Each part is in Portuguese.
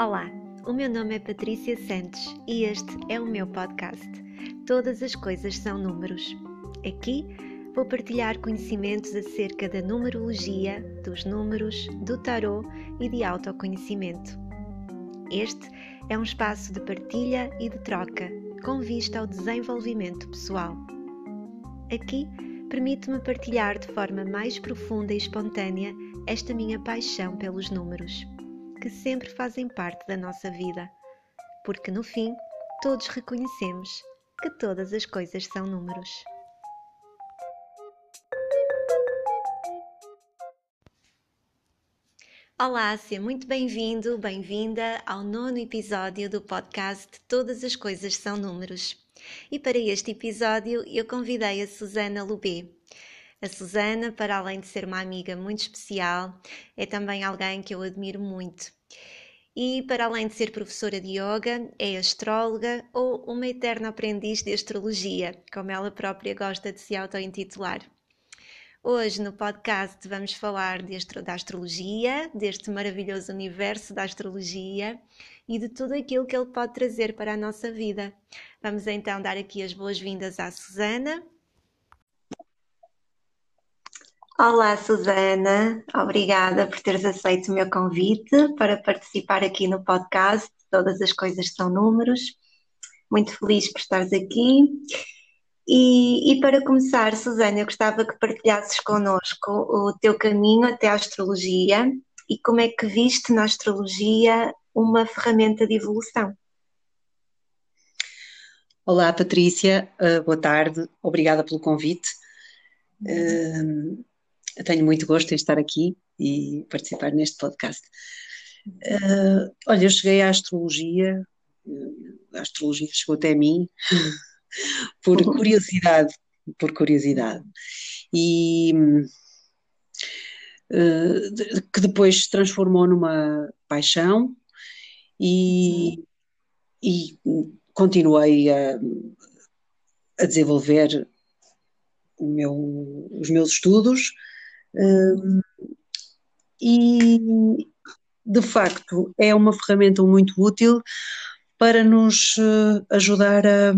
Olá, o meu nome é Patrícia Santos e este é o meu podcast. Todas as coisas são números. Aqui vou partilhar conhecimentos acerca da numerologia, dos números, do tarot e de autoconhecimento. Este é um espaço de partilha e de troca, com vista ao desenvolvimento pessoal. Aqui permite-me partilhar de forma mais profunda e espontânea esta minha paixão pelos números que sempre fazem parte da nossa vida, porque no fim todos reconhecemos que todas as coisas são números. Olá, seja muito bem-vindo, bem-vinda ao nono episódio do podcast Todas as Coisas São Números. E para este episódio eu convidei a Susana Lubê, a Susana, para além de ser uma amiga muito especial, é também alguém que eu admiro muito. E para além de ser professora de yoga, é astróloga ou uma eterna aprendiz de astrologia, como ela própria gosta de se auto-intitular. Hoje no podcast vamos falar de astro da astrologia, deste maravilhoso universo da astrologia e de tudo aquilo que ele pode trazer para a nossa vida. Vamos então dar aqui as boas-vindas à Susana. Olá, Susana. Obrigada por teres aceito o meu convite para participar aqui no podcast. Todas as coisas são números. Muito feliz por estares aqui. E, e, para começar, Susana, eu gostava que partilhasses connosco o teu caminho até à astrologia e como é que viste na astrologia uma ferramenta de evolução. Olá, Patrícia. Uh, boa tarde. Obrigada pelo convite. Uh, eu tenho muito gosto em estar aqui e participar neste podcast. Uh, olha, eu cheguei à astrologia, a astrologia chegou até mim por curiosidade, por curiosidade. E uh, que depois se transformou numa paixão e, e continuei a, a desenvolver meu, os meus estudos e de facto é uma ferramenta muito útil para nos eh, ajudar a,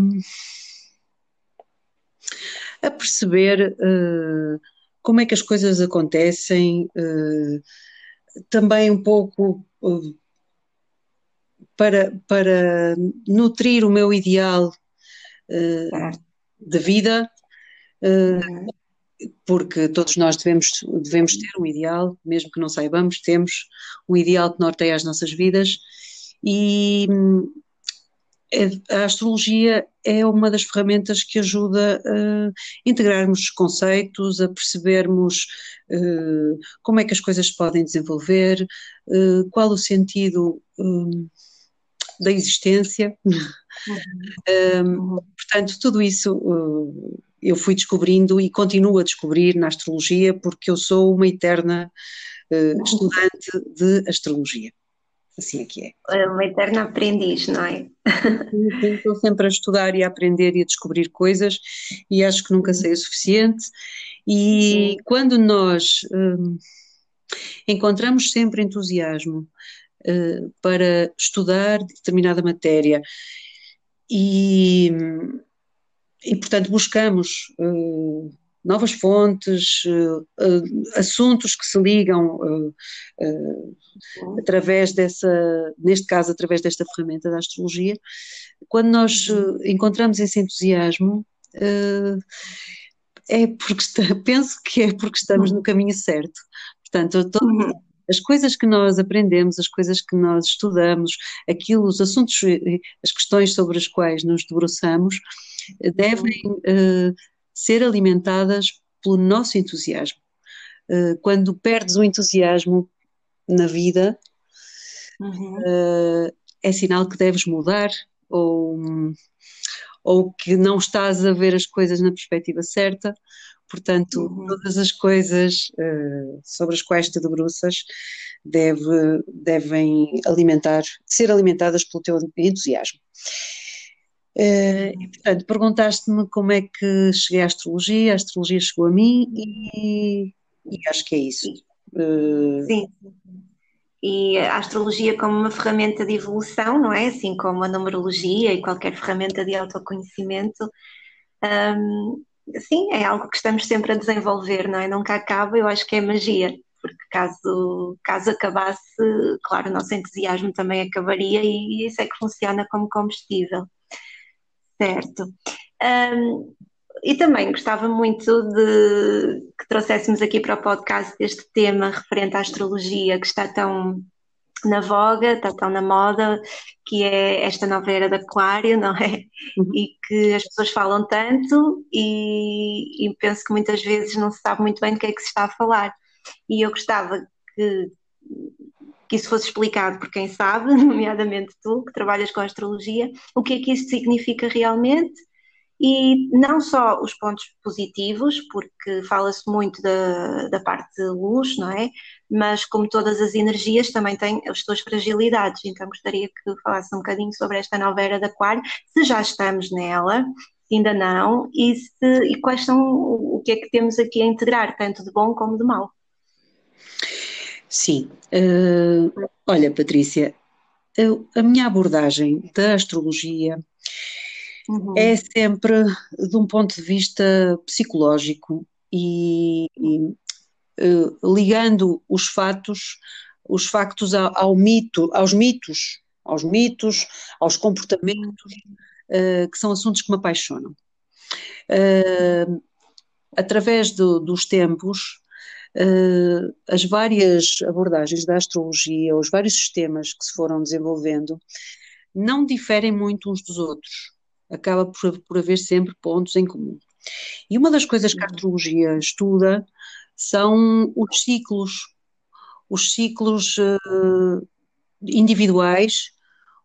a perceber uh, como é que as coisas acontecem, uh, também um pouco uh, para, para nutrir o meu ideal de vida, uhum porque todos nós devemos, devemos ter um ideal, mesmo que não saibamos, temos um ideal que norteia as nossas vidas e é, a astrologia é uma das ferramentas que ajuda a integrarmos os conceitos, a percebermos uh, como é que as coisas se podem desenvolver, uh, qual o sentido da existência. Uhum. um, portanto, tudo isso eu fui descobrindo e continuo a descobrir na astrologia, porque eu sou uma eterna uh, estudante de astrologia. Assim é que é. é. Uma eterna aprendiz, não é? Estou sempre a estudar e a aprender e a descobrir coisas e acho que nunca sei o suficiente. E Sim. quando nós um, encontramos sempre entusiasmo uh, para estudar determinada matéria e e, portanto, buscamos uh, novas fontes, uh, assuntos que se ligam através dessa, neste caso, através desta ferramenta da astrologia. Quando nós encontramos esse entusiasmo, é porque está, penso que é porque estamos no caminho certo. Portanto, todo, uhum. as coisas que nós aprendemos, as coisas que nós estudamos, aquilo, os assuntos, as questões sobre as quais nos debruçamos, devem uh, ser alimentadas pelo nosso entusiasmo. Uh, quando perdes o entusiasmo na vida, uhum. uh, é sinal que deves mudar ou, ou que não estás a ver as coisas na perspectiva certa. Portanto, uhum. todas as coisas sobre as quais te debruças deve, devem alimentar, ser alimentadas pelo teu entusiasmo. Uh, e, portanto, perguntaste-me como é que cheguei à astrologia, a astrologia chegou a mim e, e acho que é isso. Uh, Sim. e a astrologia como uma ferramenta de evolução, não é? Assim como a numerologia e qualquer ferramenta de autoconhecimento. Um, sim, é algo que estamos sempre a desenvolver, não é? Nunca acaba, eu acho que é magia, porque caso, caso acabasse, claro, o nosso entusiasmo também acabaria e isso é que funciona como combustível. Certo. Um, e também gostava muito de que trouxéssemos aqui para o podcast este tema referente à astrologia que está tão na voga, está tão na moda, que é esta nova era de Aquário, não é? Uhum. E que as pessoas falam tanto e, e, penso que muitas vezes não se sabe muito bem do que é que se está a falar. E eu gostava que, que isso fosse explicado por quem sabe, nomeadamente tu, que trabalhas com astrologia, o que é que isso significa realmente e não só os pontos positivos, porque fala-se muito da, da parte de luz, não é? Mas como todas as energias também têm as suas fragilidades, então gostaria que falasse um bocadinho sobre esta nova era de aquário, se já estamos nela, se ainda não, e, se, e quais são, o que é que temos aqui a integrar, tanto de bom como de mau. Sim, uh, olha Patrícia, a minha abordagem da astrologia uhum. é sempre de um ponto de vista psicológico e, e uh, ligando os fatos, os factos ao, ao, mito, aos mitos, aos mitos, aos comportamentos, uh, que são assuntos que me apaixonam. Através do, dos tempos, as várias abordagens da astrologia, os vários sistemas que se foram desenvolvendo, não diferem muito uns dos outros acaba por, por haver sempre pontos em comum. E uma das coisas que a astrologia estuda são os ciclos, os ciclos uh, individuais,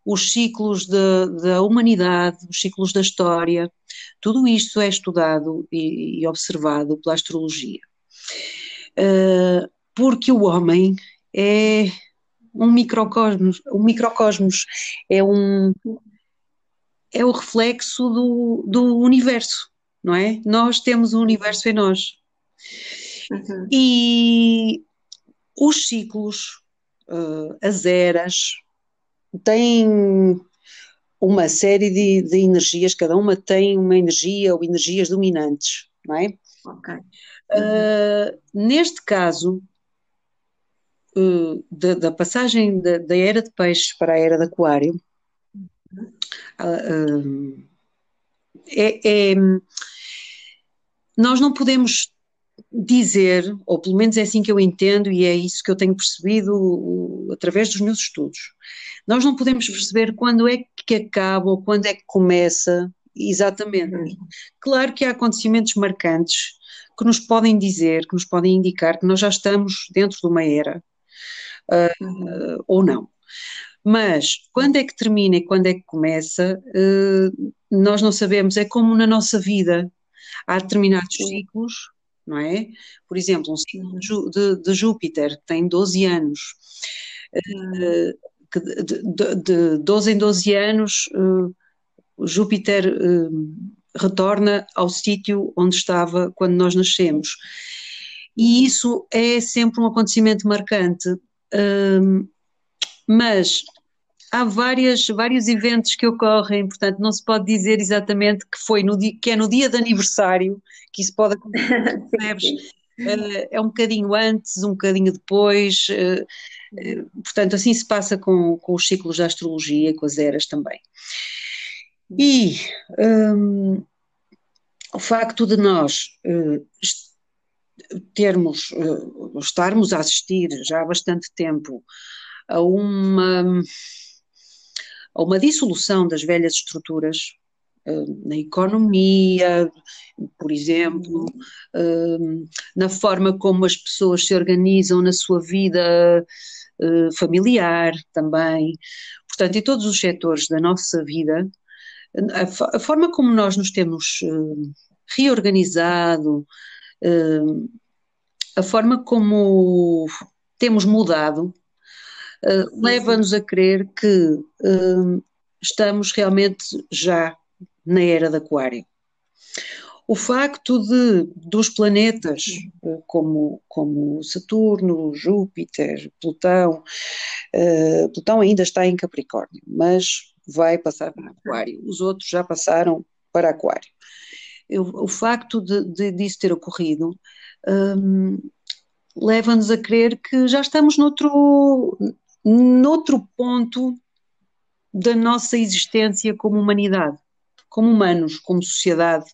os ciclos da humanidade, os ciclos da história, tudo isto é estudado e, e observado pela astrologia. Uh, porque o homem é um microcosmos, um microcosmos é um, é o reflexo do, do universo, não é? Nós temos o universo em nós. Uhum. E os ciclos, uh, as eras, têm uma série de, de, energias, cada uma tem uma energia ou energias dominantes, não é? Ok. Uh, neste caso, uh, da, da, passagem da, da, era de peixes para a era de aquário, é, é, nós não podemos dizer, ou pelo menos é assim que eu entendo e é isso que eu tenho percebido através dos meus estudos, nós não podemos perceber quando é que acaba ou quando é que começa exatamente. Claro que há acontecimentos marcantes que nos podem dizer, que nos podem indicar que nós já estamos dentro de uma era, uh, ou não. Mas quando é que termina e quando é que começa, uh, nós não sabemos. É como na nossa vida. Há determinados ciclos, não é? Por exemplo, um ciclo de, de, Júpiter que tem 12 anos. Uh, que de, de, de 12 em 12 anos, Júpiter retorna ao sítio onde estava quando nós nascemos. E isso é sempre um acontecimento marcante. mas há várias, vários eventos que ocorrem, portanto não se pode dizer exatamente que foi no dia, que é no dia de aniversário que isso pode acontecer? Uh, é um bocadinho antes, um bocadinho depois, uh, uh, portanto assim se passa com, com os ciclos da astrologia, com as eras também. E um, o facto de nós termos, estarmos a assistir já há bastante tempo a uma a uma dissolução das velhas estruturas eh, na economia, por exemplo, eh, na forma como as pessoas se organizam na sua vida familiar também. Portanto, em todos os setores da nossa vida, a, forma como nós nos temos reorganizado, a forma como temos mudado, uh, leva-nos a crer que uh, estamos realmente já na era de Aquário. o facto de dos planetas como, como Saturno, Júpiter, Plutão, uh, Plutão ainda está em Capricórnio, mas vai passar para Aquário. Os outros já passaram para Aquário. o facto de, de, disso ter ocorrido um, leva-nos a crer que já estamos noutro, noutro ponto da nossa existência como humanidade como humanos, como sociedade,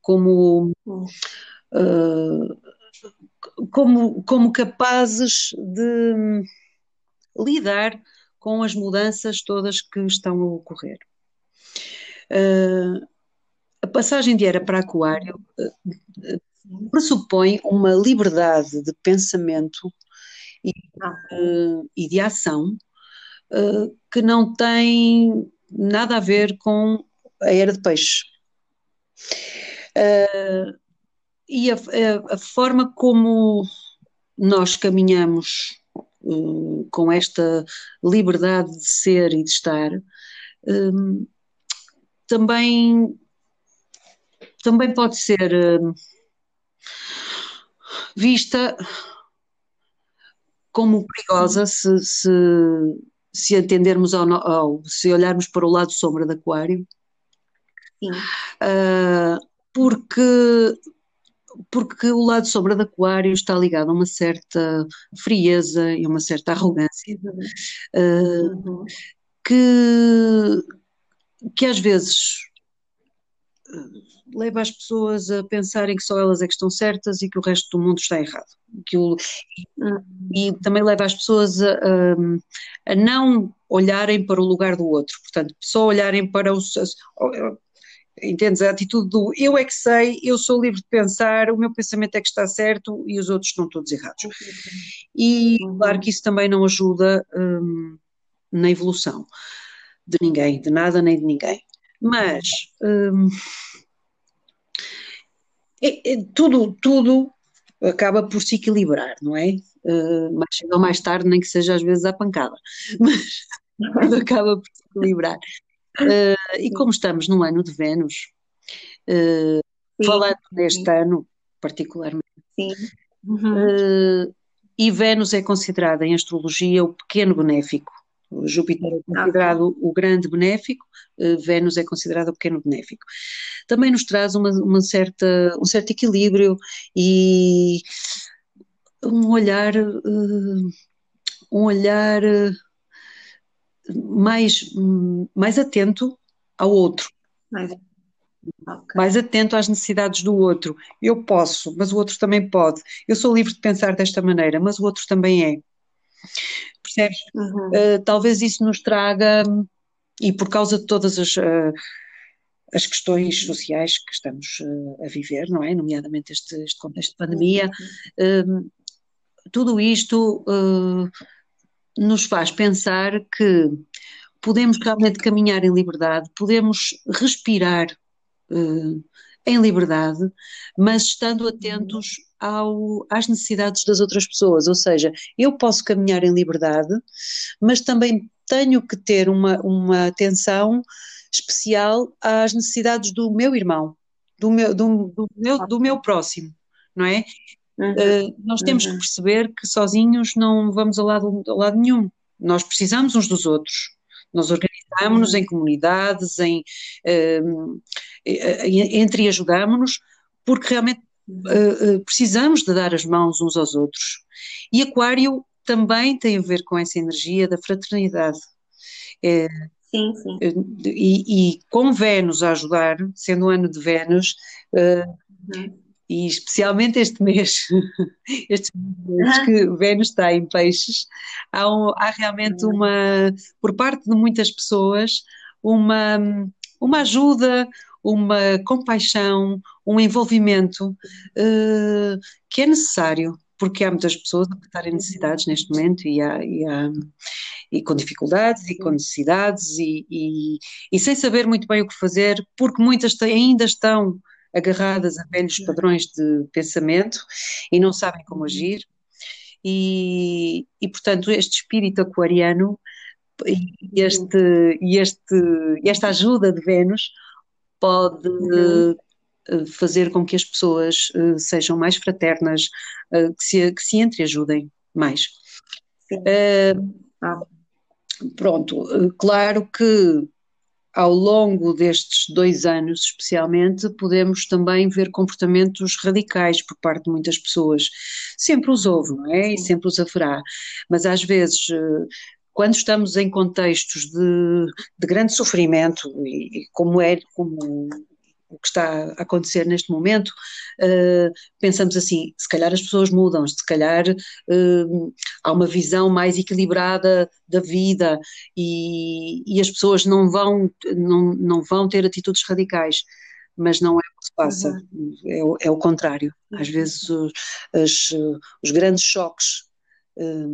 como, uh, como, como capazes de lidar com as mudanças todas que estão a ocorrer. Uh, a passagem de era para Aquário uh, pressupõe uma liberdade de pensamento e, uh, e de ação que não tem nada a ver com a era de peixe. E a, a, a, forma como nós caminhamos com esta liberdade de ser e de estar uh, também, também pode ser vista como perigosa se, se, se atendermos ao, ao, se olharmos para o lado sombra do aquário. Uh, porque, porque o lado sombra de Aquário está ligado a uma certa frieza e uma certa arrogância uh, uhum. que, que às vezes leva as pessoas a pensarem que só elas é que estão certas e que o resto do mundo está errado. Que o, e também leva as pessoas a, a, a, não olharem para o lugar do outro, portanto, só olharem para os, Entendes? A atitude do eu é que sei, eu sou livre de pensar, o meu pensamento é que está certo e os outros estão todos errados. E claro que isso também não ajuda hum, na evolução de ninguém, de nada nem de ninguém. Mas hum, é, é, tudo, tudo acaba por se equilibrar, não é? Uh, mais cedo ou mais tarde, nem que seja às vezes à pancada, mas acaba por se equilibrar. Uh, e como estamos no ano de Vênus, uh, falando deste ano particularmente, uhum. uh, e Vênus é considerada em astrologia o pequeno benéfico. O Júpiter é considerado o grande benéfico, Vênus é considerado o pequeno benéfico. Também nos traz uma, uma certa, um certo equilíbrio e um olhar, um olhar mais, mais atento ao outro. Mais, okay. mais atento às necessidades do outro. Eu posso, mas o outro também pode. Eu sou livre de pensar desta maneira, mas o outro também é. Percebes? Uhum. Uh, talvez isso nos traga, e por causa de todas as, uh, as questões sociais que estamos uh, a viver, não é? Nomeadamente este, este contexto de pandemia, uhum. tudo isto nos faz pensar que podemos realmente caminhar em liberdade, podemos respirar uh, em liberdade, mas estando atentos ao, às necessidades das outras pessoas. Ou seja, eu posso caminhar em liberdade, mas também tenho que ter uma, uma atenção especial às necessidades do meu irmão, do meu, do, do meu, do meu próximo, não é? Uhum. Uh, nós temos uhum. que perceber que sozinhos não vamos ao lado, ao lado nenhum. Nós precisamos uns dos outros. Nós organizamos-nos em comunidades, em, uh, entre ajudamos-nos, porque realmente uh, precisamos de dar as mãos uns aos outros. E Aquário também tem a ver com essa energia da fraternidade. É, sim, sim. E, e, com Vênus a ajudar, sendo o ano de Vênus, uhum e especialmente este mês, estes meses que Vênus está em peixes, há, um, há realmente uhum. uma, por parte de muitas pessoas, uma, uma ajuda, uma compaixão, um envolvimento uh, que é necessário, porque há muitas pessoas que estão em necessidades neste momento e, há, e, há, e com dificuldades e com necessidades e, e, sem saber muito bem o que fazer, porque muitas ainda estão agarradas a velhos padrões de pensamento e não sabem como agir. E, e portanto, este espírito aquariano e este, este, esta ajuda de Vênus pode uhum. fazer com que as pessoas sejam mais fraternas, que se, que se entreajudem mais. Ah. Pronto, claro que ao longo destes dois anos, especialmente, podemos também ver comportamentos radicais por parte de muitas pessoas. Sempre os houve, não é? E sempre os haverá. Mas às vezes, quando estamos em contextos de, de grande sofrimento, e, como é, como o que está a acontecer neste momento, uh, pensamos assim, se calhar as pessoas mudam, se calhar uh, há uma visão mais equilibrada da vida e, e, as pessoas não vão, não, não vão ter atitudes radicais. Mas não é o que se passa, uhum. é, o, é, o contrário. Às uhum. vezes os, as, os grandes choques uh,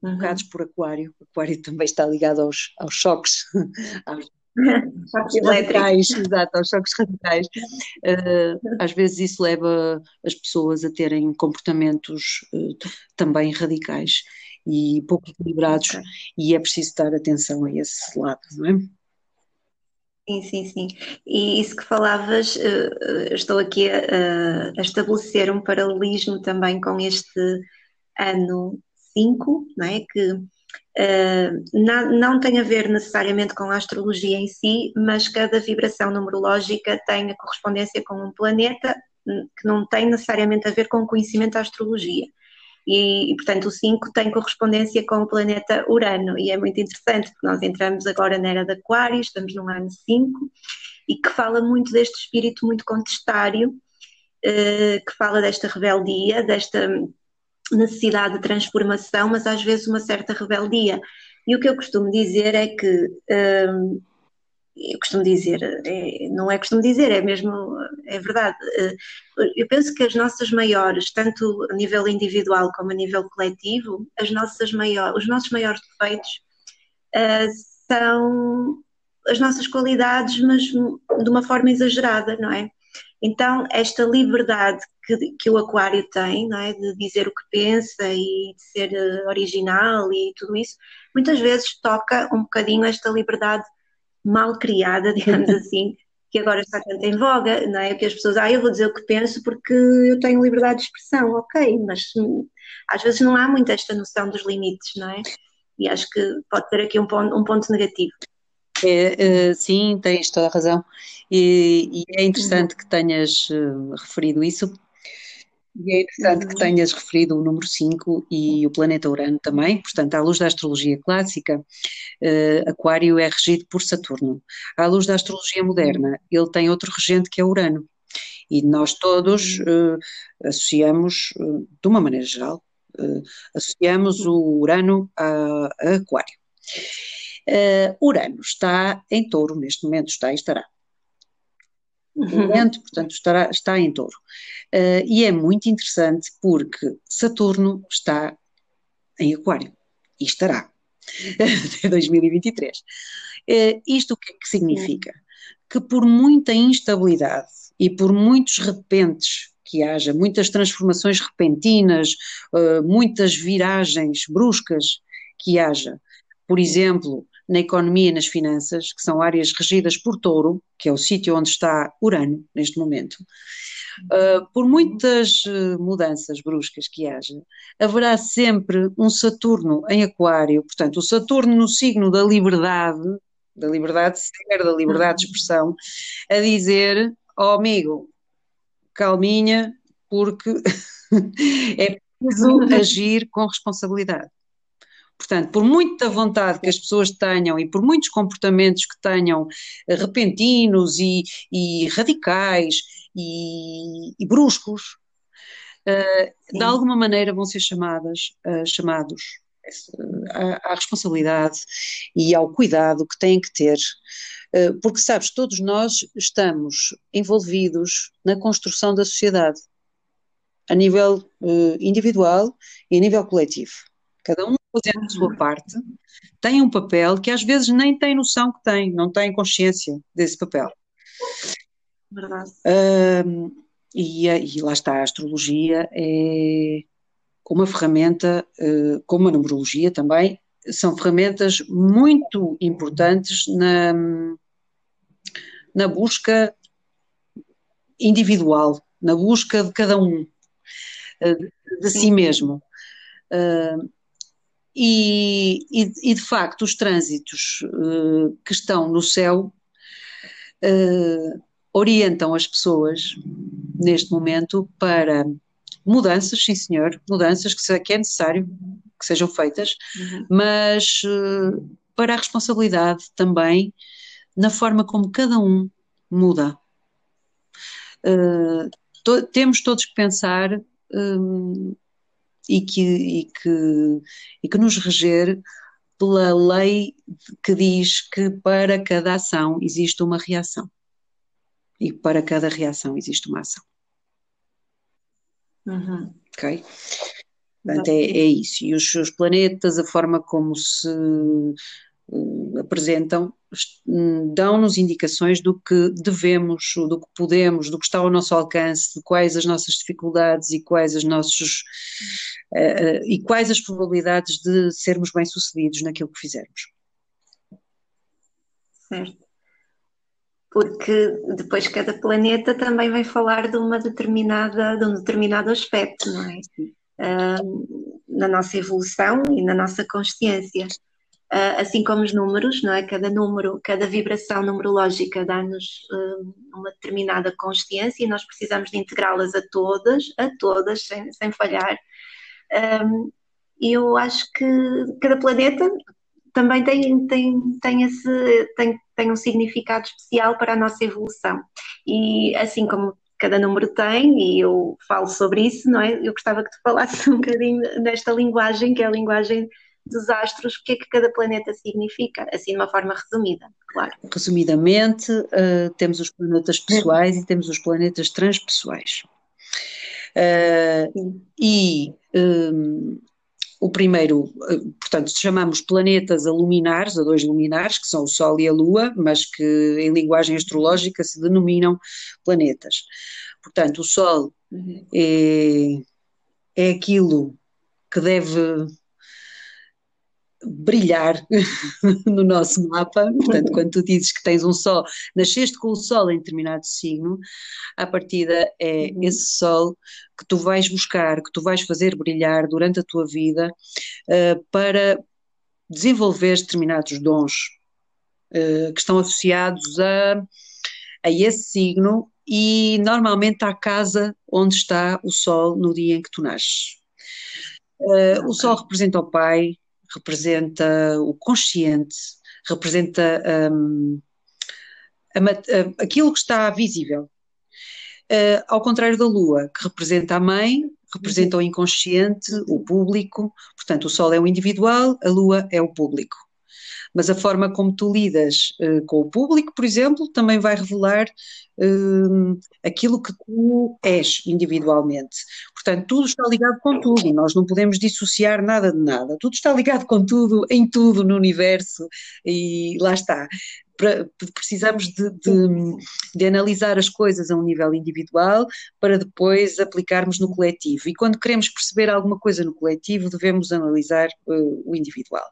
provocados por aquário, o aquário também está ligado aos, aos choques, aos, choques radicais, exato, aos choques radicais. Uh, às vezes isso leva as pessoas a terem comportamentos uh, também radicais e pouco equilibrados, okay. e é preciso dar atenção a esse lado, não é? Sim, sim, sim. E isso que falavas, uh, estou aqui a, a, estabelecer um paralelismo também com este ano 5, não é? Que não, não, tem a ver necessariamente com a astrologia em si, mas cada vibração numerológica tem a correspondência com um planeta que não tem necessariamente a ver com o conhecimento da astrologia. E, e, portanto, o 5 tem correspondência com o planeta Urano, e é muito interessante porque nós entramos agora na era de Aquário, estamos no ano 5, e que fala muito deste espírito muito contestário, uh, que fala desta rebeldia, desta necessidade de transformação, mas às vezes uma certa rebeldia. E o que eu costumo dizer é que, hum, eu costumo dizer, é, não é costumo dizer, é mesmo, é verdade. Eh, eu penso que as nossas maiores, tanto a nível individual como a nível coletivo, as nossas maiores, os nossos maiores defeitos uh, são as nossas qualidades, mas de uma forma exagerada, não é? Então, esta liberdade que, que, o Aquário tem, não é? de dizer o que pensa e de ser eh, original e tudo isso, muitas vezes toca um bocadinho esta liberdade mal criada, digamos assim, que agora está tanto em voga, não é? Que as pessoas, ah, eu vou dizer o que penso porque eu tenho liberdade de expressão, ok, mas hum, às vezes não há muito esta noção dos limites, não é? E acho que pode ter aqui um ponto, um ponto negativo. É, sim, tens toda a razão. E, e é interessante que tenhas uh, referido isso. E é interessante que tenhas referido o número 5 e o planeta Urano também. Portanto, à luz da astrologia clássica, uh, Aquário é regido por Saturno. À luz da astrologia moderna, ele tem outro regente que é Urano. E nós todos associamos, de uma maneira geral, associamos o Urano a, a Aquário. Uh, Urano está em touro, neste momento está e estará. Uhum. Momento, portanto, estará, está em touro. Uh, e é muito interessante porque Saturno está em Aquário e estará até 2023. Uh, isto o que, é que significa? Que por muita instabilidade e por muitos repentes que haja, muitas transformações repentinas, muitas viragens bruscas que haja, por exemplo, na economia e nas finanças, que são áreas regidas por touro, que é o sítio onde está Urano neste momento, uh, por muitas uh, mudanças bruscas que haja, haverá sempre um Saturno em Aquário, portanto, o Saturno no signo da liberdade, da liberdade de ser, da liberdade de expressão, a dizer: Ó oh, amigo, calminha, porque é preciso agir com responsabilidade. Portanto, por muita vontade que as pessoas tenham e por muitos comportamentos que tenham eh, repentinos e, e radicais e, e bruscos, uh, de alguma maneira vão ser chamadas, uh, chamados à, à, responsabilidade e ao cuidado que têm que ter, uh, porque sabes, todos nós estamos envolvidos na construção da sociedade, a nível individual e a nível coletivo. Cada um fazendo a sua uhum. parte, tem um papel que às vezes nem tem noção que tem, não tem consciência desse papel. Verdade. e, e, lá está, a astrologia é uma ferramenta, uh, como a numerologia também, são ferramentas muito importantes na, na busca individual, na busca de cada um, de si mesmo. E, e, e, de facto, os trânsitos que estão no céu orientam as pessoas neste momento para mudanças, sim senhor, mudanças que, que é necessário que sejam feitas, uhum. mas uh, para a responsabilidade também na forma como cada um muda. Uh, to, temos todos que pensar um, e, que, e, que, e que nos reger pela lei que diz que para cada ação existe uma reação e para cada reação existe uma ação. Uhum. Ok? Portanto, é, é, isso. E os, os planetas, a forma como se uh, apresentam, dão-nos indicações do que devemos, do que podemos, do que está ao nosso alcance, de quais as nossas dificuldades e quais as nossos uh, e quais as probabilidades de sermos bem-sucedidos naquilo que fizermos. Certo porque depois cada planeta também vai falar de uma determinada, de um determinado aspecto, não é? Uh, na nossa evolução e na nossa consciência. Uh, assim como os números, não é? Cada número, cada vibração numerológica dá-nos uh, uma determinada consciência e nós precisamos de integrá-las a todas, a todas, sem, sem falhar. E eu acho que cada planeta também tem, tem, tem, esse, tem, tem um significado especial para a nossa evolução. E assim como cada número tem, e eu falo sobre isso, não é? Eu gostava que tu falasses um bocadinho desta linguagem, que é a linguagem dos astros, o que é que cada planeta significa, assim de uma forma resumida, claro. Resumidamente, uh, temos os planetas pessoais e temos os planetas transpessoais. Uh, e um, o primeiro, eh, portanto, chamamos planetas a luminares, a dois luminares, que são o Sol e a Lua, mas que em linguagem astrológica se denominam planetas. Portanto, o Sol uhum. é, é aquilo que deve brilhar no nosso mapa. Portanto, quando tu dizes que tens um Sol, nasceste com o Sol em determinado signo, a partida é uhum. esse Sol que tu vais buscar, que tu vais fazer brilhar durante a tua vida uh, para desenvolver determinados dons uh, que estão associados a, a esse signo e normalmente à casa onde está o Sol no dia em que tu nasces. Uh, o Sol representa o pai, representa o consciente, representa um, a, a, aquilo que está visível. Uh, ao contrário da Lua, que representa a mãe, representa o inconsciente, o público, portanto, o Sol é o individual, a Lua é o público mas a forma como tu lidas uh, com o público, por exemplo, também vai revelar uh, aquilo que tu és individualmente. Portanto, tudo está ligado com tudo, nós não podemos dissociar nada de nada, tudo está ligado com tudo, em tudo no universo, e lá está precisamos de, de, de, analisar as coisas a um nível individual para depois aplicarmos no coletivo. E quando queremos perceber alguma coisa no coletivo, devemos analisar uh, o individual.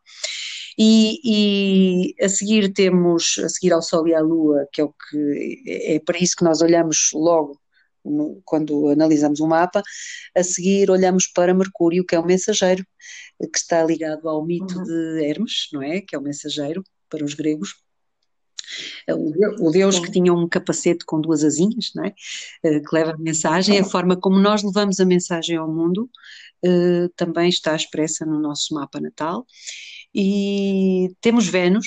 E, e, a seguir temos, a seguir ao Sol e à Lua, que é o que é para isso que nós olhamos logo no, quando analisamos um mapa, a seguir olhamos para Mercúrio, que é o mensageiro, que está ligado ao mito uhum. de Hermes, não é? Que é o mensageiro para os gregos. O Deus que tinha um capacete com duas asinhas, não é? Eh, que leva a mensagem, a forma como nós levamos a mensagem ao mundo, eh, também está expressa no nosso mapa natal e temos Vênus,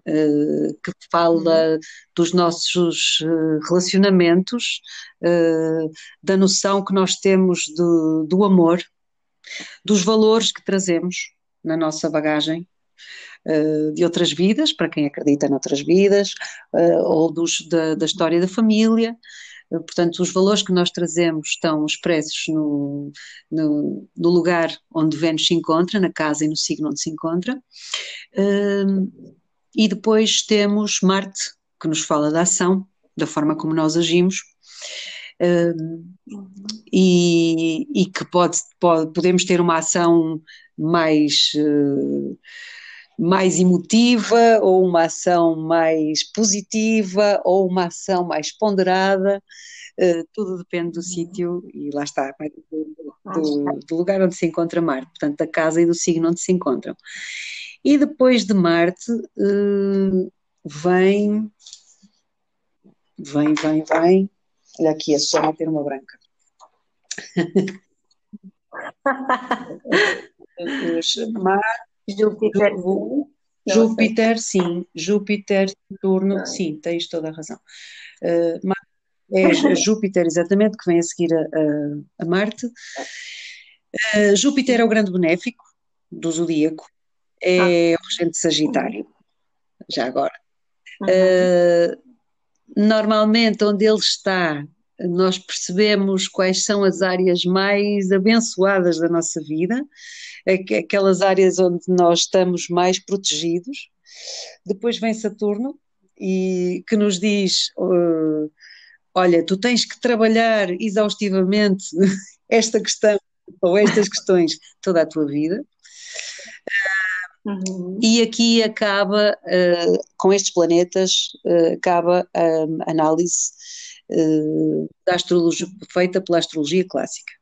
uh, que fala dos nossos uh, relacionamentos, uh, da noção que nós temos do, do amor, dos valores que trazemos na nossa bagagem. de outras vidas, para quem acredita noutras vidas, ou dos, da, da história da família, Portanto, os valores que nós trazemos estão expressos no, no, no, lugar onde Vênus se encontra, na casa e no signo onde se encontra. Uh, e depois temos Marte, que nos fala da ação, da forma como nós agimos. Uh, e, e, que pode, pode, podemos ter uma ação mais uh, mais emotiva, ou uma ação mais positiva, ou uma ação mais ponderada, Uh, tudo depende do sítio e lá está, do, do, do, lugar onde se encontra Marte, portanto, da casa e do signo onde se encontram. E depois de Marte uh, vem, vem, vem, vem. Olha aqui, a Susana ter uma branca. Júpiter. Júpiter, sim. Júpiter, Saturno, sim, tens toda a razão. Uh, é Júpiter, exatamente, que vem a seguir a, a, a Marte. Uh, Júpiter é o grande benéfico do zodíaco, é ah. o regente Sagitário, já agora. Uh, normalmente, onde ele está, nós percebemos quais são as áreas mais abençoadas da nossa vida, aquelas áreas onde nós estamos mais protegidos. Depois vem Saturno, e que nos diz: uh, olha, tu tens que trabalhar exaustivamente esta questão ou estas questões toda a tua vida. Uhum. E aqui acaba, uh, com estes planetas, uh, acaba a análise uh, da astrologia, feita pela astrologia clássica.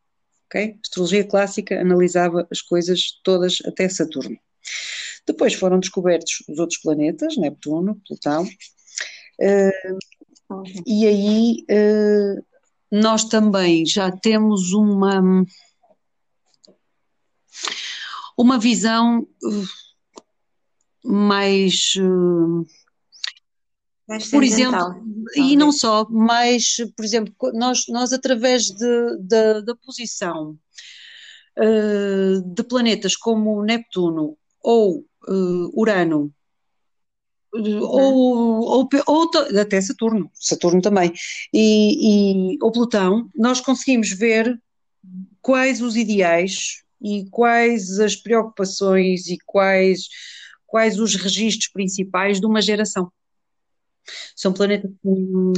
Okay? A astrologia clássica analisava as coisas todas até Saturno. Depois foram descobertos os outros planetas, Neptuno, Plutão, e aí nós também já temos uma uma visão mais, mais por exemplo, e não só, mas, por exemplo, nós, nós através de, de da posição uh, de planetas como Neptuno ou uh, Urano, uhum. ou, ou, ou, até Saturno, Saturno também, e, e, ou Plutão, nós conseguimos ver quais os ideais e quais as preocupações e quais quais os registros principais de uma geração. São planetas com,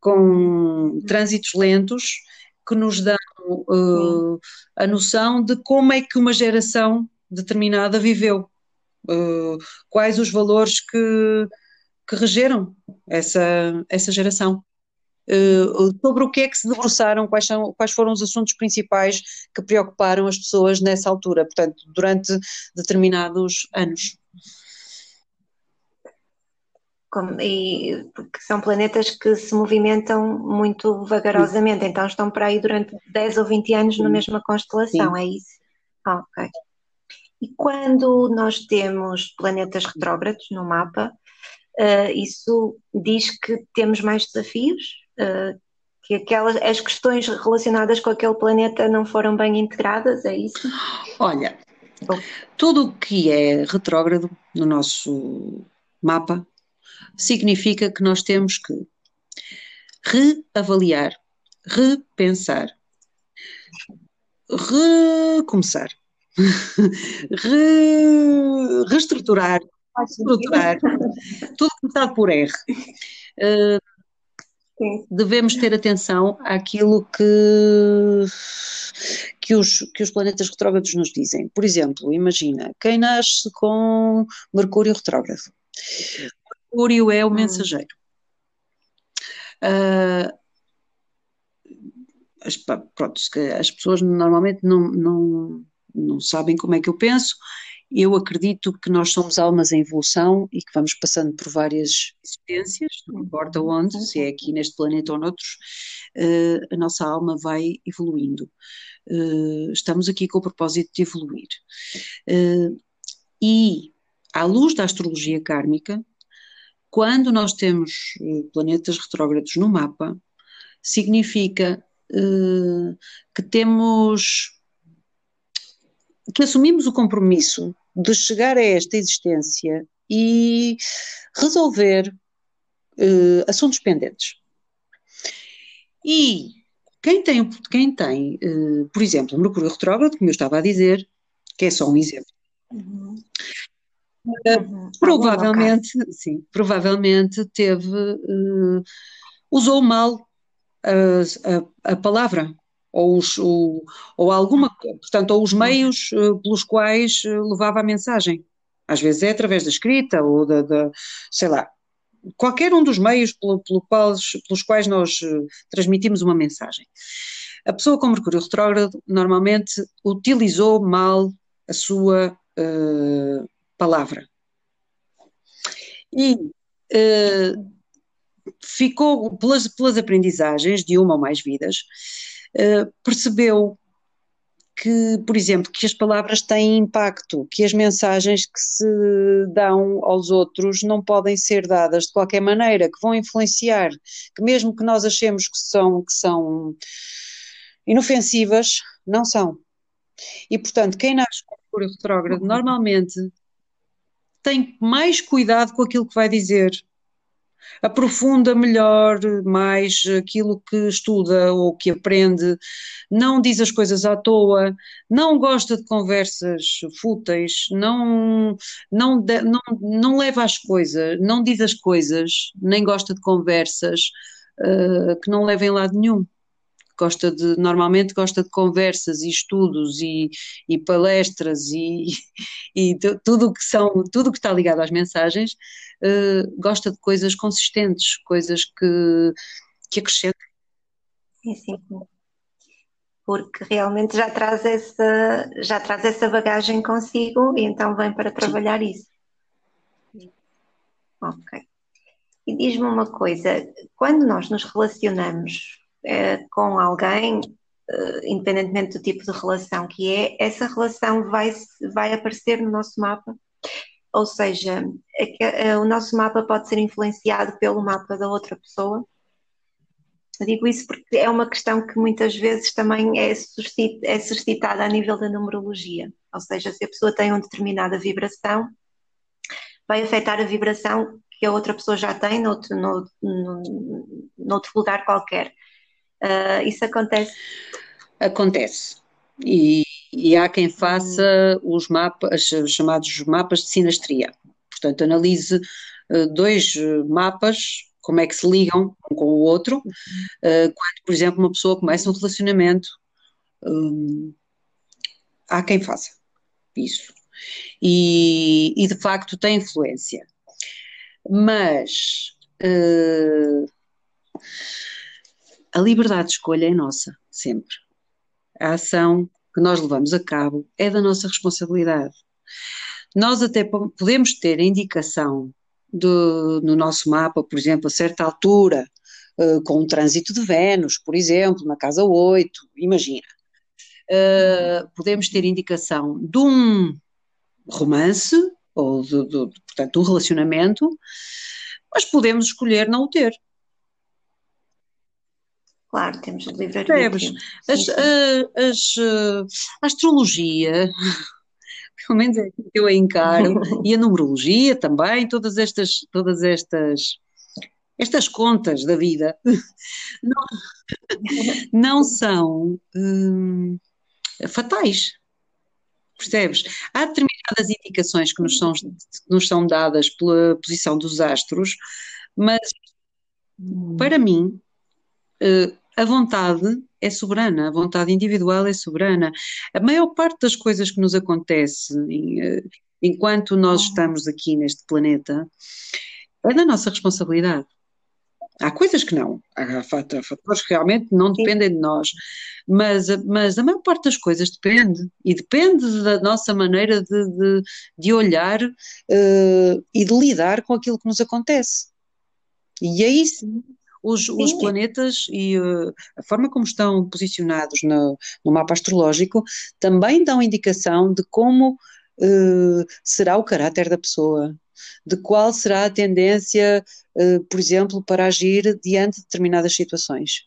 com trânsitos lentos que nos dão uh, a noção de como é que uma geração determinada viveu, uh, quais os valores que, que regeram essa, essa geração. Uh, sobre o que é que se debruçaram, quais, são, quais foram os assuntos principais que preocuparam as pessoas nessa altura, portanto, durante determinados anos. Como, e, porque são planetas que se movimentam muito vagarosamente, então estão por aí durante 10 ou 20 anos na mesma constelação, Sim. é isso? Ah, ok. E quando nós temos planetas retrógrados no mapa, uh, isso diz que temos mais desafios? Uh, que aquelas, as questões relacionadas com aquele planeta não foram bem integradas, é isso? Olha, tudo o que é retrógrado no nosso mapa significa que nós temos que reavaliar, repensar, recomeçar, re, reestruturar, estruturar, tudo começado por R. Uh, devemos ter atenção àquilo que, que, os, que os planetas retrógrados nos dizem. Por exemplo, imagina, quem nasce com Mercúrio retrógrado. Mercúrio é o hum. mensageiro. Uh, as, pronto, as pessoas normalmente não, não, não sabem como é que eu penso, eu acredito que nós somos almas em evolução e que vamos passando por várias existências, não importa onde, se é aqui neste planeta ou noutros, uh, a nossa alma vai evoluindo. Uh, estamos aqui com o propósito de evoluir. Uh, e, à luz da astrologia kármica, quando nós temos planetas retrógrados no mapa, significa que temos que assumimos o compromisso de chegar a esta existência e resolver uh, assuntos pendentes. E quem tem, quem tem uh, por exemplo, Mercúrio retrógrado, como eu estava a dizer, que é só um exemplo, uhum. Uh, provavelmente, sim, provavelmente teve, usou mal a, a, a palavra ou, os, ou, ou alguma, portanto, ou os meios uh, pelos quais uh, levava a mensagem. Às vezes é através da escrita ou da, da sei lá, qualquer um dos meios pelo, pelo quais, pelos quais nós transmitimos uma mensagem. A pessoa com Mercúrio retrógrado normalmente utilizou mal a sua uh, palavra. E uh, ficou, pelas, pelas aprendizagens de uma ou mais vidas, uh, percebeu que, por exemplo, que as palavras têm impacto, que as mensagens que se dão aos outros não podem ser dadas de qualquer maneira, que vão influenciar, que mesmo que nós achemos que são, que são inofensivas, não são. E, portanto, quem nasce com Mercúrio retrógrado normalmente tem mais cuidado com aquilo que vai dizer, aprofunda melhor, mais aquilo que estuda ou que aprende, não diz as coisas à toa, não gosta de conversas fúteis, não, não, não, não leva as coisas, não diz as coisas, nem gosta de conversas uh, que não levem lado nenhum gosta de, normalmente gosta de conversas e estudos e, e palestras e, e tudo que são, tudo que está ligado às mensagens, uh, gosta de coisas consistentes, coisas que, que acrescentem. Sim, sim, Porque realmente já traz essa, já traz essa bagagem consigo e então vem para trabalhar sim. isso. Ok. E diz-me uma coisa, quando nós nos relacionamos uh, com alguém, uh, independentemente do tipo de relação que é, essa relação vai, vai aparecer no nosso mapa. Ou seja, é o nosso mapa pode ser influenciado pelo mapa da outra pessoa. Eu digo isso porque é uma questão que muitas vezes também é, é suscitada a nível da numerologia. Ou seja, se a pessoa tem uma determinada vibração, vai afetar a vibração que a outra pessoa já tem noutro, noutro, noutro lugar qualquer. Uh, isso acontece? Acontece. E, e há quem faça hum. os mapas, os chamados mapas de sinastria. Portanto, analise uh, dois mapas, como é que se ligam um com o outro, uh, quando, por exemplo, uma pessoa começa um relacionamento. Um, há quem faça isso. E, e, de facto tem influência. Mas uh, a liberdade de escolha é nossa, sempre. A ação que nós levamos a cabo é da nossa responsabilidade. Nós até podemos ter indicação no nosso mapa, por exemplo, a certa altura, uh, com um trânsito de Vênus, por exemplo, na casa 8, imagina. Uh, podemos ter indicação de um romance, ou de, de, portanto, de um relacionamento, mas podemos escolher não o ter. Claro, temos o livre-arbítrio. As, a, as, a astrologia, pelo menos é que eu a encaro, e a numerologia também, todas estas, todas estas, estas contas da vida, não, não são hum, fatais. Percebes? Há determinadas indicações que nos são, nos são dadas pela posição dos astros, mas para mim, uh, a vontade é soberana, a vontade individual é soberana. A maior parte das coisas que nos acontece eh, enquanto nós estamos aqui neste planeta é da nossa responsabilidade. Há coisas que não, há fatores que realmente não dependem de nós, mas, mas a maior parte das coisas depende, e depende da nossa maneira de, de, de olhar uh, e de lidar com aquilo que nos acontece. E aí sim os, os planetas e uh, a forma como estão posicionados no, no, mapa astrológico também dão indicação de como uh, será o caráter da pessoa, de qual será a tendência, uh, por exemplo, para agir diante de determinadas situações,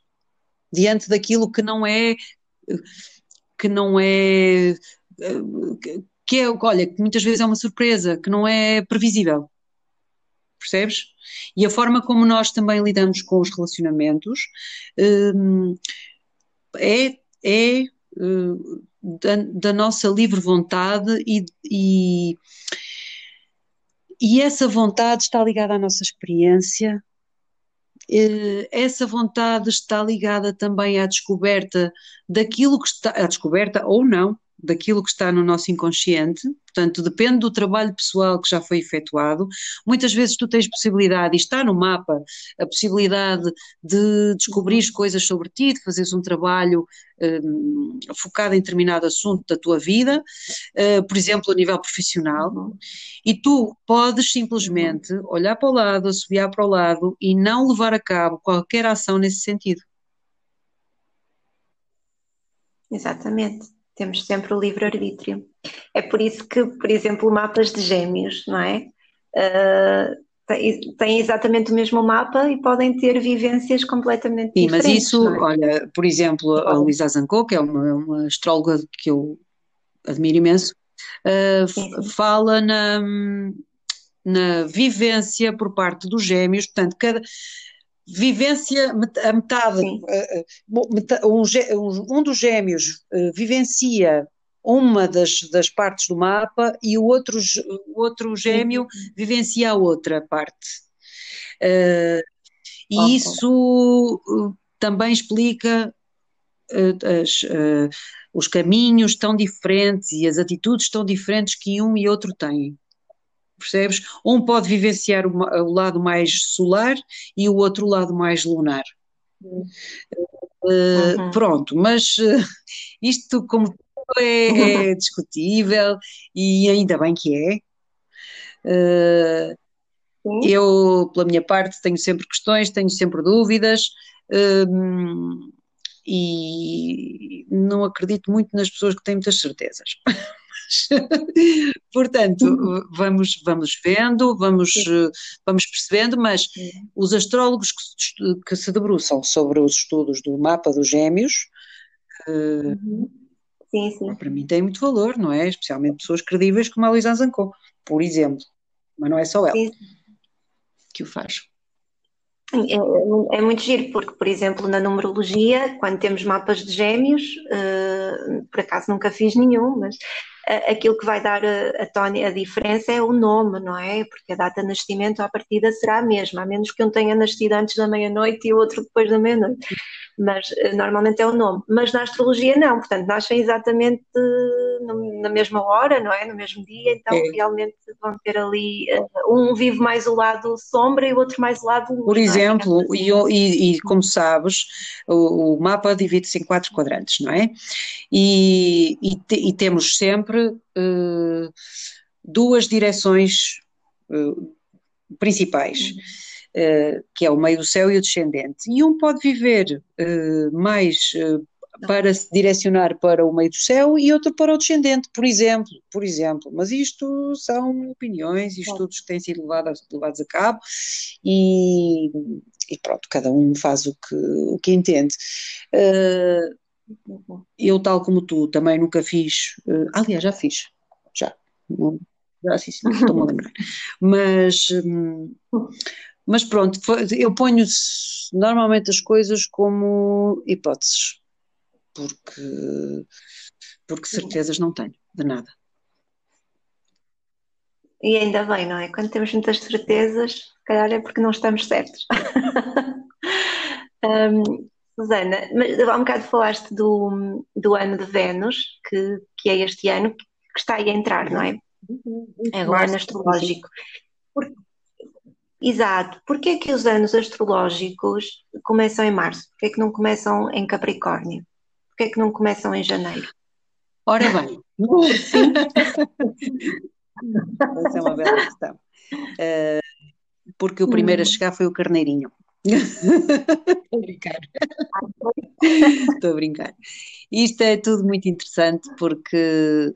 diante daquilo que não é que não é que é, olha, que muitas vezes é uma surpresa, que não é previsível percebes? E a forma como nós também lidamos com os relacionamentos hum, é, é hum, da, da, nossa livre vontade e, e, e essa vontade está ligada à nossa experiência, eh, essa vontade está ligada também à descoberta daquilo que está, à descoberta ou não, daquilo que está no nosso inconsciente, portanto, depende do trabalho pessoal que já foi efetuado. Muitas vezes tu tens possibilidade, e está no mapa, a possibilidade de descobrir coisas sobre ti, de fazeres um trabalho um, focado em determinado assunto da tua vida, uh, por exemplo, a nível profissional, e tu podes simplesmente olhar para o lado, assobiar para o lado e não levar a cabo qualquer ação nesse sentido. Exatamente temos sempre o livre-arbítrio. É por isso que, por exemplo, mapas de gêmeos, não é? Uh, têm exatamente o mesmo mapa e podem ter vivências completamente Sim, diferentes. Sim, mas isso, é? olha, por exemplo, a Luísa Azanco, que é uma, uma astróloga que eu admiro imenso, uh, fala na, na vivência por parte dos gêmeos, portanto, cada vivência a metade, eh, eh, um, um, dos gêmeos uh, vivencia uma das, das partes do mapa e o outro, o outro gêmeo vivencia a outra parte. Uh, e okay. isso também explica as, os caminhos tão diferentes e as atitudes tão diferentes que um e outro têm percebes? Um pode vivenciar o, o lado mais solar e o outro lado mais lunar. Uh, uhum. Pronto, mas uh, isto como é, é discutível e ainda bem que é. Uh, eu, pela minha parte, tenho sempre questões, tenho sempre dúvidas e não acredito muito nas pessoas que têm muitas certezas. Portanto, vamos, vamos vendo, vamos, vamos percebendo, mas os astrólogos que, que, se debruçam sobre os estudos do mapa dos gêmeos, uhum. sim, sim. para mim tem muito valor, não é? Especialmente pessoas credíveis como a Luísa Zancou, por exemplo. Mas não é só ela sim. que o faz. É, é, muito giro, porque, por exemplo, na numerologia, quando temos mapas de gêmeos, uh, por acaso nunca fiz nenhum, mas aquilo que vai dar a, a, a diferença é o nome, não é? Porque a data de nascimento à partida será a mesma, a menos que um tenha nascido antes da meia-noite e o outro depois da meia-noite. Mas eh, normalmente é o nome. Mas na astrologia não, portanto, nascem exatamente na mesma hora, não é? No mesmo dia, então é. realmente vão ter ali, eh, um vive mais o lado sombra e o outro mais o lado luz. Por é? exemplo, é? e, e, e, como sabes, o, o mapa divide-se em quatro quadrantes, não é? E, e, e temos sempre sempre uh, duas direções uh, principais, uh, que é o meio do céu e o descendente. E um pode viver mais para se direcionar para o meio do céu e outro para o descendente, por exemplo, por exemplo. Mas isto são opiniões e estudos que têm sido levados, levados a cabo e, e, pronto, cada um faz o que, o que entende. Uh, eu, tal como tu, também nunca fiz. Uh, aliás, já fiz. Já. Já sim, sim estou-me a lembrar. Mas. Um, mas pronto, eu ponho normalmente as coisas como hipóteses, porque, porque certezas não tenho, de nada. E ainda bem, não é? Quando temos muitas certezas, se calhar é porque não estamos certos. um, Susana, mas há um bocado falaste do, do ano de Vênus, que, que é este ano, que está aí a entrar, não é? É o ano astrológico. Por, exato. Porquê é que os anos astrológicos começam em março? Porquê é que não começam em Capricórnio? Porquê é que não começam em janeiro? Ora bem, essa é uma bela questão. Uh, porque o primeiro a hum. chegar foi o carneirinho. Estou a brincar. Estou a brincar. Isto é tudo muito interessante porque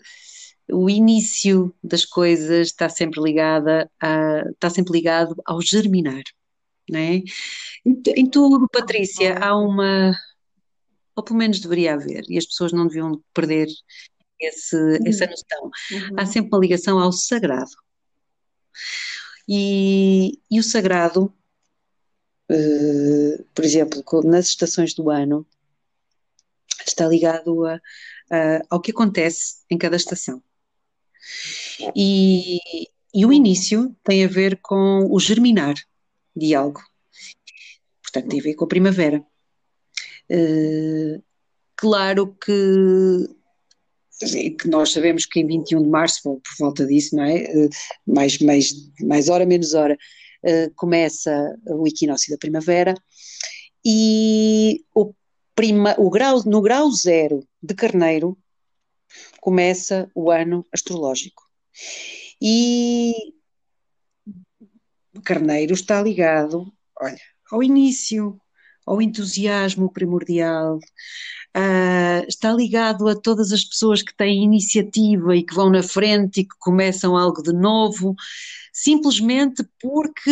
o início das coisas está sempre ligada a, está sempre ligado ao germinar, não é? Em tudo, Patrícia, há uma, ou pelo menos deveria haver, e as pessoas não deviam perder esse, essa noção. Uhum. Há sempre uma ligação ao sagrado. E, e o sagrado por exemplo, nas estações do ano, está ligado a, a, ao que acontece em cada estação. E, e o início tem a ver com o germinar de algo. Portanto, tem a ver com a primavera. Uh, claro que que nós sabemos que em 21 de março, por volta disso, não é? Mais, mais, mais hora, menos hora, começa o equinócio da primavera e o, prima, o grau, no grau zero de carneiro começa o ano astrológico. E Carneiro está ligado, olha, ao início, ao entusiasmo primordial, está ligado a todas as pessoas que têm iniciativa e que vão na frente e que começam algo de novo, simplesmente porque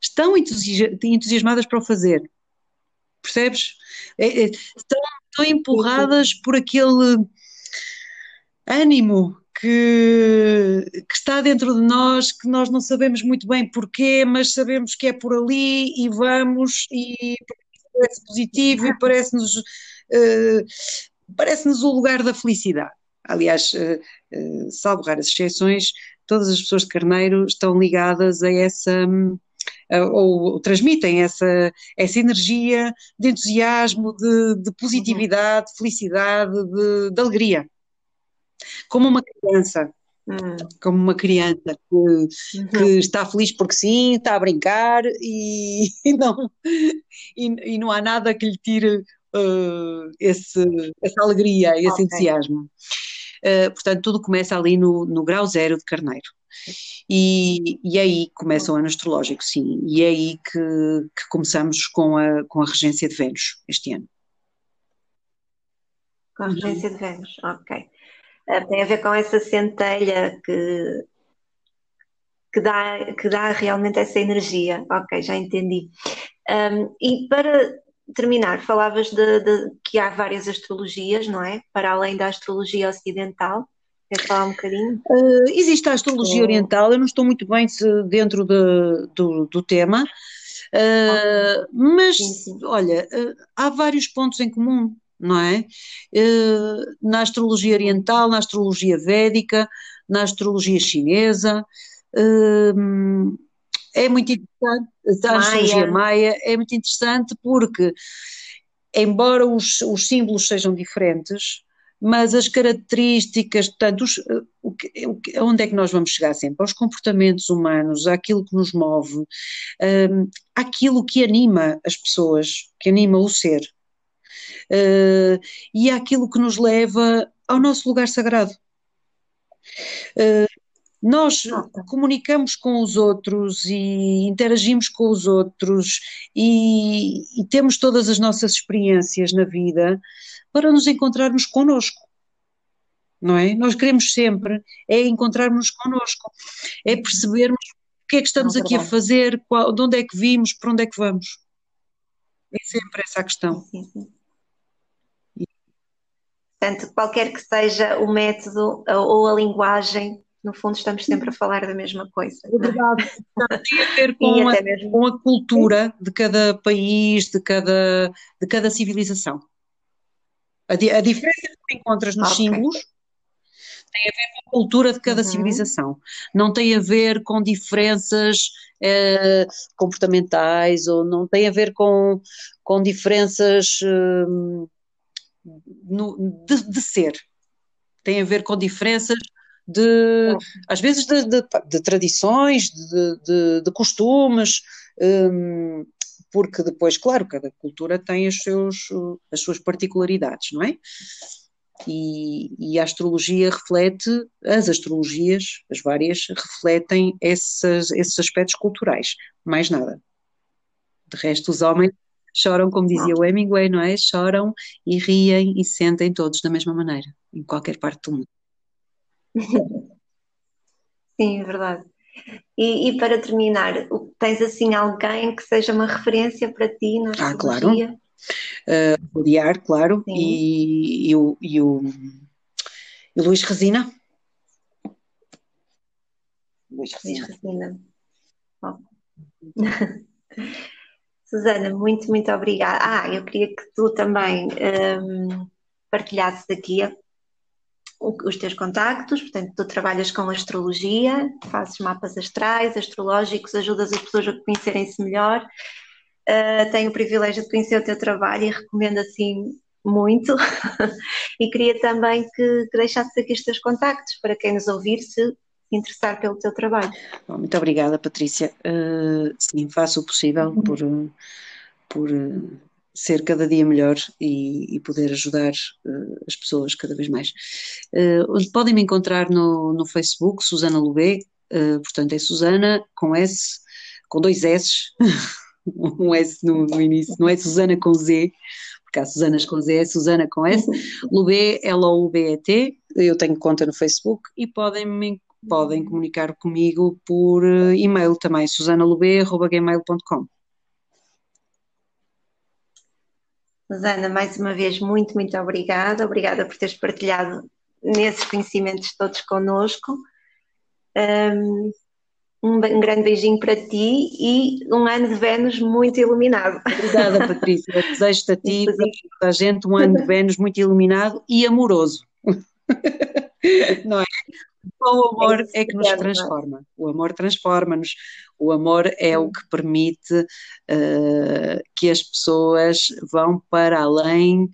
estão entusiasmadas para o fazer. Percebes? É, é, estão, estão empurradas por aquele ânimo que, que, está dentro de nós, que nós não sabemos muito bem porquê, mas sabemos que é por ali e vamos e parece positivo e parece-nos parece-nos o lugar da felicidade. Aliás, uh, uh, salvo raras exceções, todas as pessoas de Carneiro estão ligadas a essa ou, ou, transmitem essa, essa energia de entusiasmo, de, de positividade, de felicidade, de, de alegria como uma criança. Hum. Como uma criança que, uhum. que, está feliz porque sim, está a brincar e, e não, e, e, não há nada que lhe tire uh, esse, essa alegria, esse okay. entusiasmo. Uh, portanto, tudo começa ali no, no grau zero de carneiro. E, e aí começa o ano astrológico, sim, e é aí que, que começamos com a, com a regência de Vênus este ano. Com a regência de Vênus, ok. Eh, tem a ver com essa centelha que, que, dá, que dá realmente essa energia. Ok, já entendi. Um, e para terminar, falavas de, de, que há várias astrologias, não é? Para além da astrologia ocidental. Queres falar um bocadinho? Uh, existe a astrologia oriental, eu não estou muito bem dentro de, do, do tema, uh, mas sim, sim. olha, uh, há vários pontos em comum não é? Na astrologia oriental, na astrologia védica, na astrologia chinesa. Eh, é muito interessante, a astrologia maia é muito interessante porque, embora os, os símbolos sejam diferentes, mas as características, portanto, os, o que, onde é que nós vamos chegar sempre? Aos comportamentos humanos, àquilo que nos move, um, àquilo que anima as pessoas, que anima o ser uh, e àquilo que nos leva ao nosso lugar sagrado. Uh, nós comunicamos com os outros e interagimos com os outros e, e, temos todas as nossas experiências na vida para nos encontrarmos connosco. Não é? Nós queremos sempre é encontrarmos connosco, é percebermos o que é que estamos aqui a fazer, qual, de onde é que vimos, para onde é que vamos. É sempre essa a questão. Sim, sim. Portanto, qualquer que seja o método ou a linguagem, no fundo estamos sempre a falar da mesma coisa. É verdade. Tem a ver com, a, mesmo... com a cultura de cada país, de cada, de cada civilização. A, a diferença que encontras nos okay. símbolos tem a ver com a cultura de cada uhum. civilização. Não tem a ver com diferenças eh, comportamentais ou não tem a ver com, com diferenças. Eh, no, de, de, ser. Tem a ver com diferenças de, às vezes, de, de, de tradições, de, costumes, um, porque depois, claro, cada cultura tem os seus, as suas particularidades, não é? E, e, a astrologia reflete, as astrologias, as várias, refletem esses, esses aspectos culturais, mais nada. De resto, os homens choram, como dizia o Hemingway, não é? Choram e riem e sentem todos da mesma maneira, em qualquer parte do mundo. Sim, é verdade. E, e, para terminar, tens assim alguém que seja uma referência para ti na Ah, claro. Uh, o Diar, claro, e, e, o, e, o, e o Luís Resina. Luís Resina. Luís Resina. Oh. Susana, muito, muito obrigada. Ah, eu queria que tu também um, partilhasses aqui os teus contactos, portanto, tu trabalhas com astrologia, fazes mapas astrais, astrológicos, ajudas as pessoas a conhecerem-se melhor. Uh, tenho o privilégio de conhecer o teu trabalho e recomendo assim muito e queria também que, que deixasse aqui os teus contactos para quem nos ouvir se interessar pelo teu trabalho. Muito obrigada, Patrícia. Uh, sim, faço o possível uhum. por, por ser cada dia melhor e, e poder ajudar uh, as pessoas cada vez mais. Uh, podem me encontrar no, no Facebook, Susana Lubê, uh, portanto é Susana com S, com dois S, um S no, no, início, não é Susana com Z, porque há Susanas com Z, é Susana com S, Lubê, L-O-U-B-E-T, eu tenho conta no Facebook e podem me podem comunicar comigo por e-mail também, susanalubê.gmail.com. Ana, mais uma vez, muito, muito obrigada. Obrigada por teres partilhado nesses conhecimentos todos connosco. Um, um grande beijinho para ti e um ano de Vênus muito iluminado. Obrigada, Patrícia. Desejo-te a ti a gente um ano de Vênus muito iluminado e amoroso. Não é? O amor é, é que nos transforma. O amor transforma-nos. O amor é o que permite uh, que as pessoas vão para além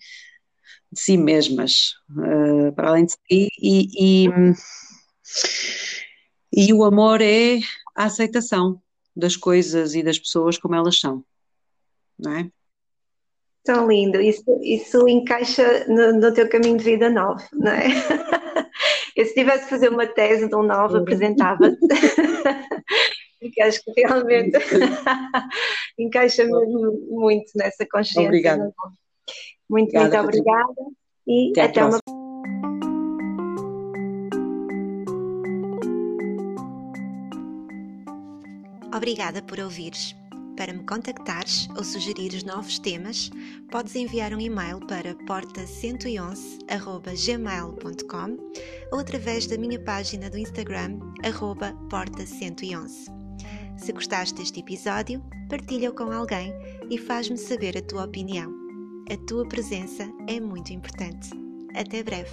de si mesmas, uh, para além de si, e, e, e o amor é a aceitação das coisas e das pessoas como elas são, não é? Tão lindo, isso, isso encaixa no, no teu caminho de vida novo, não é? Eu, se tivesse que fazer uma tese de um novo, apresentava-te. Porque acho que realmente encaixa mesmo muito nessa consciência. Obrigada. Muito, obrigada, muito obrigada. E até, até uma Obrigada por ouvires. Para me contactares ou sugerir novos temas, podes enviar um e-mail para porta111.gmail.com ou através da minha página do Instagram, porta111. Se gostaste deste episódio, partilha-o com alguém e faz-me saber a tua opinião. A tua presença é muito importante. Até breve!